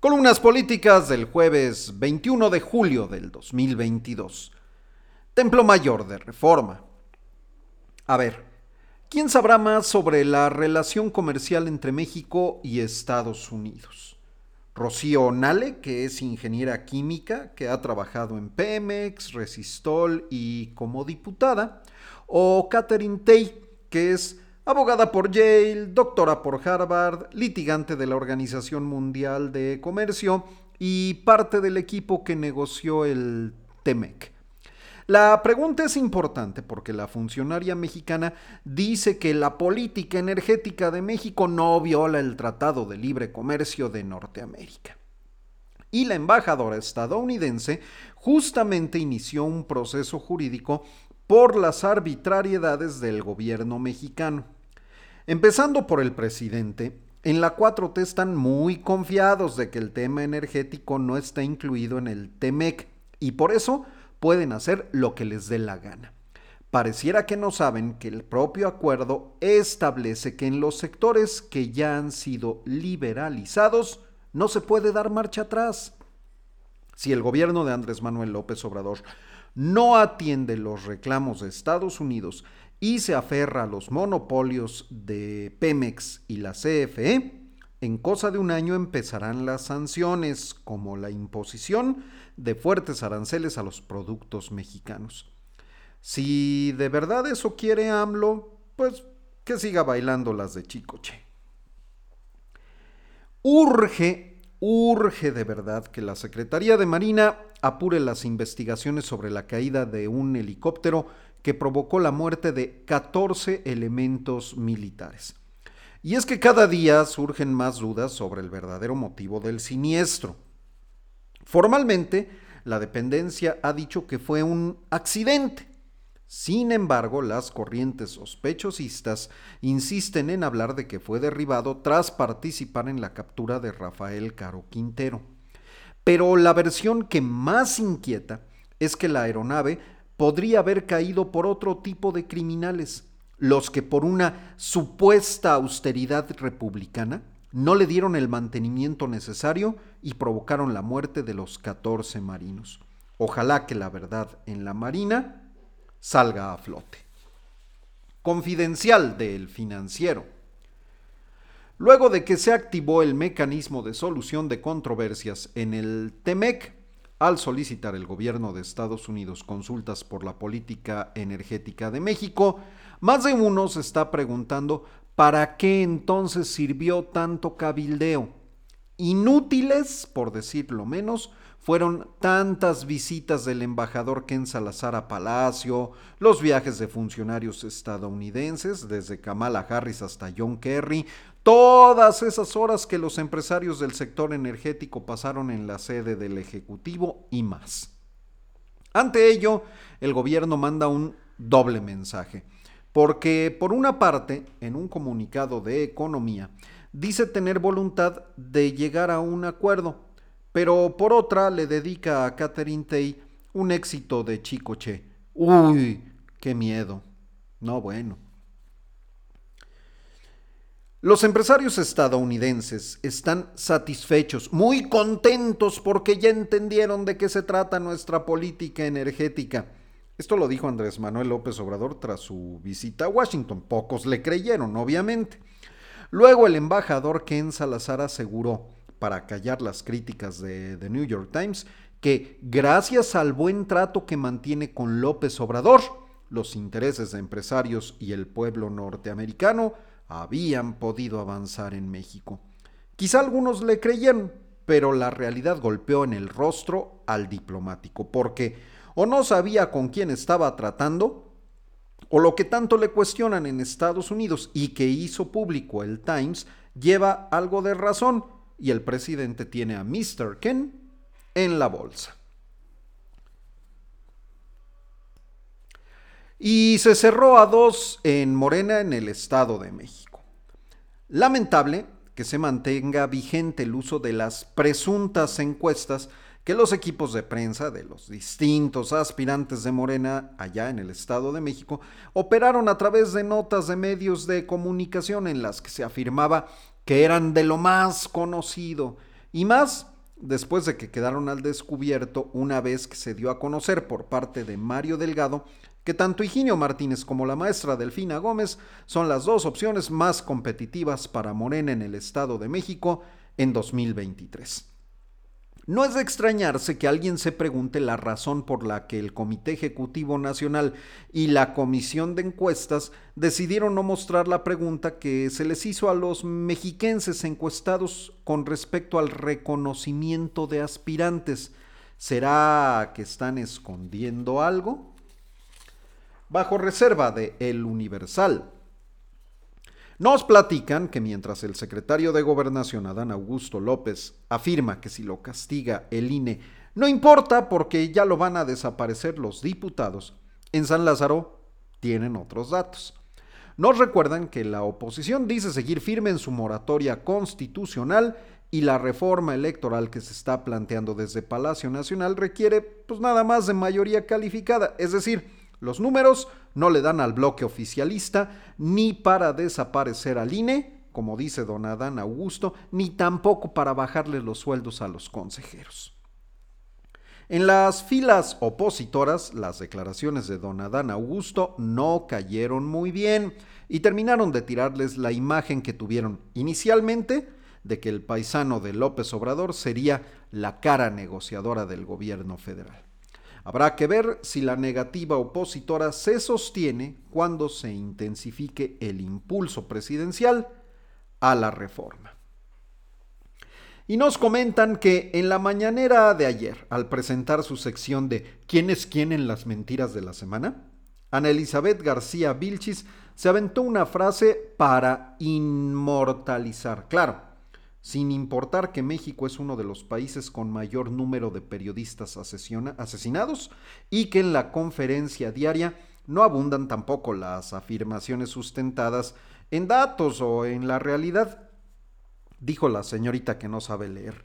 Columnas políticas del jueves 21 de julio del 2022. Templo Mayor de Reforma. A ver, ¿quién sabrá más sobre la relación comercial entre México y Estados Unidos? Rocío Nale, que es ingeniera química, que ha trabajado en Pemex, Resistol y como diputada, o Catherine Tay, que es abogada por Yale, doctora por Harvard, litigante de la Organización Mundial de Comercio y parte del equipo que negoció el TEMEC. La pregunta es importante porque la funcionaria mexicana dice que la política energética de México no viola el Tratado de Libre Comercio de Norteamérica. Y la embajadora estadounidense justamente inició un proceso jurídico por las arbitrariedades del gobierno mexicano. Empezando por el presidente, en la 4T están muy confiados de que el tema energético no está incluido en el TEMEC y por eso pueden hacer lo que les dé la gana. Pareciera que no saben que el propio acuerdo establece que en los sectores que ya han sido liberalizados no se puede dar marcha atrás. Si el gobierno de Andrés Manuel López Obrador no atiende los reclamos de Estados Unidos y se aferra a los monopolios de Pemex y la CFE, en cosa de un año empezarán las sanciones, como la imposición de fuertes aranceles a los productos mexicanos. Si de verdad eso quiere AMLO, pues que siga bailando las de Chicoche. Urge, urge de verdad que la Secretaría de Marina apure las investigaciones sobre la caída de un helicóptero que provocó la muerte de 14 elementos militares. Y es que cada día surgen más dudas sobre el verdadero motivo del siniestro. Formalmente, la dependencia ha dicho que fue un accidente. Sin embargo, las corrientes sospechosistas insisten en hablar de que fue derribado tras participar en la captura de Rafael Caro Quintero. Pero la versión que más inquieta es que la aeronave podría haber caído por otro tipo de criminales, los que por una supuesta austeridad republicana no le dieron el mantenimiento necesario y provocaron la muerte de los 14 marinos. Ojalá que la verdad en la Marina salga a flote. Confidencial del financiero. Luego de que se activó el mecanismo de solución de controversias en el TEMEC, al solicitar el gobierno de Estados Unidos consultas por la política energética de México, más de uno se está preguntando ¿Para qué entonces sirvió tanto cabildeo? Inútiles, por decirlo menos, fueron tantas visitas del embajador Ken Salazar a Palacio, los viajes de funcionarios estadounidenses, desde Kamala Harris hasta John Kerry, todas esas horas que los empresarios del sector energético pasaron en la sede del Ejecutivo y más. Ante ello, el gobierno manda un doble mensaje. Porque por una parte, en un comunicado de economía, dice tener voluntad de llegar a un acuerdo, pero por otra le dedica a Catherine Tay un éxito de Chicoche. Uy, qué miedo. No, bueno. Los empresarios estadounidenses están satisfechos, muy contentos porque ya entendieron de qué se trata nuestra política energética esto lo dijo Andrés Manuel López Obrador tras su visita a Washington. Pocos le creyeron, obviamente. Luego el embajador Ken Salazar aseguró, para callar las críticas de The New York Times, que gracias al buen trato que mantiene con López Obrador, los intereses de empresarios y el pueblo norteamericano habían podido avanzar en México. Quizá algunos le creyeron, pero la realidad golpeó en el rostro al diplomático, porque o no sabía con quién estaba tratando, o lo que tanto le cuestionan en Estados Unidos y que hizo público el Times lleva algo de razón, y el presidente tiene a Mr. Ken en la bolsa. Y se cerró a dos en Morena en el Estado de México. Lamentable que se mantenga vigente el uso de las presuntas encuestas que los equipos de prensa de los distintos aspirantes de Morena allá en el Estado de México operaron a través de notas de medios de comunicación en las que se afirmaba que eran de lo más conocido y más después de que quedaron al descubierto una vez que se dio a conocer por parte de Mario Delgado que tanto Higinio Martínez como la maestra Delfina Gómez son las dos opciones más competitivas para Morena en el Estado de México en 2023. No es de extrañarse que alguien se pregunte la razón por la que el Comité Ejecutivo Nacional y la Comisión de Encuestas decidieron no mostrar la pregunta que se les hizo a los mexiquenses encuestados con respecto al reconocimiento de aspirantes. ¿Será que están escondiendo algo? Bajo reserva de El Universal, nos platican que mientras el secretario de Gobernación, Adán Augusto López, afirma que si lo castiga el INE, no importa porque ya lo van a desaparecer los diputados, en San Lázaro tienen otros datos. Nos recuerdan que la oposición dice seguir firme en su moratoria constitucional y la reforma electoral que se está planteando desde Palacio Nacional requiere pues nada más de mayoría calificada, es decir, los números no le dan al bloque oficialista ni para desaparecer al INE, como dice don Adán Augusto, ni tampoco para bajarle los sueldos a los consejeros. En las filas opositoras, las declaraciones de don Adán Augusto no cayeron muy bien y terminaron de tirarles la imagen que tuvieron inicialmente de que el paisano de López Obrador sería la cara negociadora del gobierno federal. Habrá que ver si la negativa opositora se sostiene cuando se intensifique el impulso presidencial a la reforma. Y nos comentan que en la mañanera de ayer, al presentar su sección de ¿Quién es quién en las mentiras de la semana? Ana Elizabeth García Vilchis se aventó una frase para inmortalizar. Claro, sin importar que México es uno de los países con mayor número de periodistas asesinados y que en la conferencia diaria no abundan tampoco las afirmaciones sustentadas en datos o en la realidad. Dijo la señorita que no sabe leer,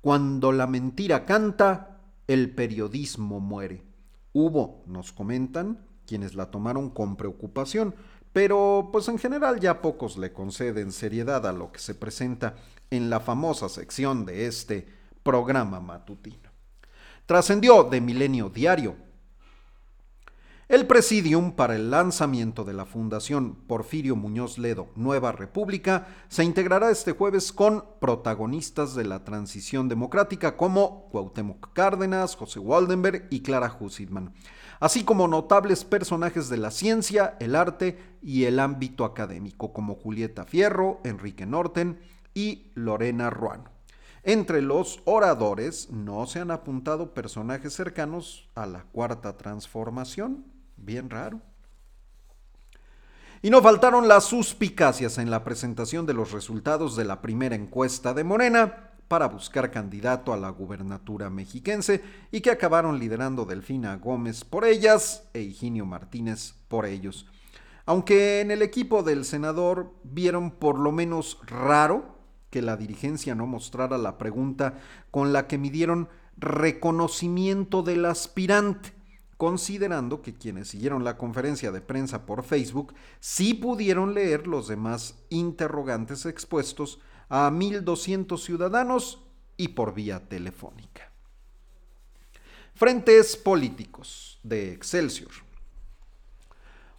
cuando la mentira canta, el periodismo muere. Hubo, nos comentan, quienes la tomaron con preocupación, pero pues en general ya pocos le conceden seriedad a lo que se presenta en la famosa sección de este programa matutino. Trascendió de Milenio Diario. El presidium para el lanzamiento de la Fundación Porfirio Muñoz Ledo Nueva República se integrará este jueves con protagonistas de la transición democrática como Cuauhtémoc Cárdenas, José Waldenberg y Clara Hussitman, así como notables personajes de la ciencia, el arte y el ámbito académico como Julieta Fierro, Enrique Norten, y Lorena Ruano. Entre los oradores no se han apuntado personajes cercanos a la cuarta transformación, bien raro. Y no faltaron las suspicacias en la presentación de los resultados de la primera encuesta de Morena para buscar candidato a la gubernatura mexiquense y que acabaron liderando Delfina Gómez por ellas e Higinio Martínez por ellos. Aunque en el equipo del senador vieron por lo menos raro que la dirigencia no mostrara la pregunta con la que midieron reconocimiento del aspirante, considerando que quienes siguieron la conferencia de prensa por Facebook sí pudieron leer los demás interrogantes expuestos a 1.200 ciudadanos y por vía telefónica. Frentes políticos de Excelsior.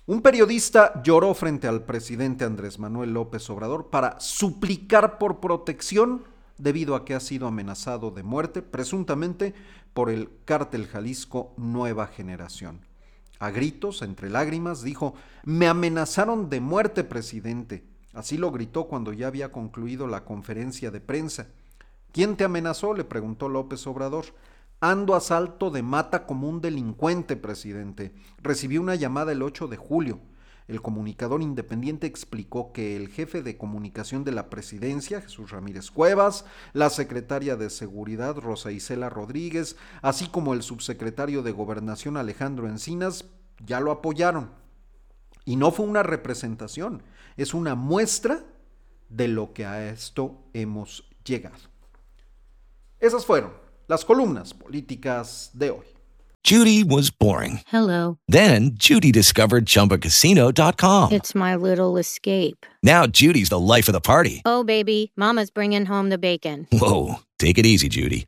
Un periodista lloró frente al presidente Andrés Manuel López Obrador para suplicar por protección debido a que ha sido amenazado de muerte, presuntamente por el cártel Jalisco Nueva Generación. A gritos, entre lágrimas, dijo, me amenazaron de muerte, presidente. Así lo gritó cuando ya había concluido la conferencia de prensa. ¿Quién te amenazó? le preguntó López Obrador. Ando a salto de mata como un delincuente, presidente. Recibí una llamada el 8 de julio. El comunicador independiente explicó que el jefe de comunicación de la presidencia, Jesús Ramírez Cuevas, la secretaria de Seguridad, Rosa Isela Rodríguez, así como el subsecretario de Gobernación, Alejandro Encinas, ya lo apoyaron. Y no fue una representación, es una muestra de lo que a esto hemos llegado. Esas fueron las columnas políticas de hoy. Judy was boring. Hello. Then Judy discovered ChumbaCasino.com. It's my little escape. Now Judy's the life of the party. Oh, baby, Mama's bringing home the bacon. Whoa, take it easy, Judy.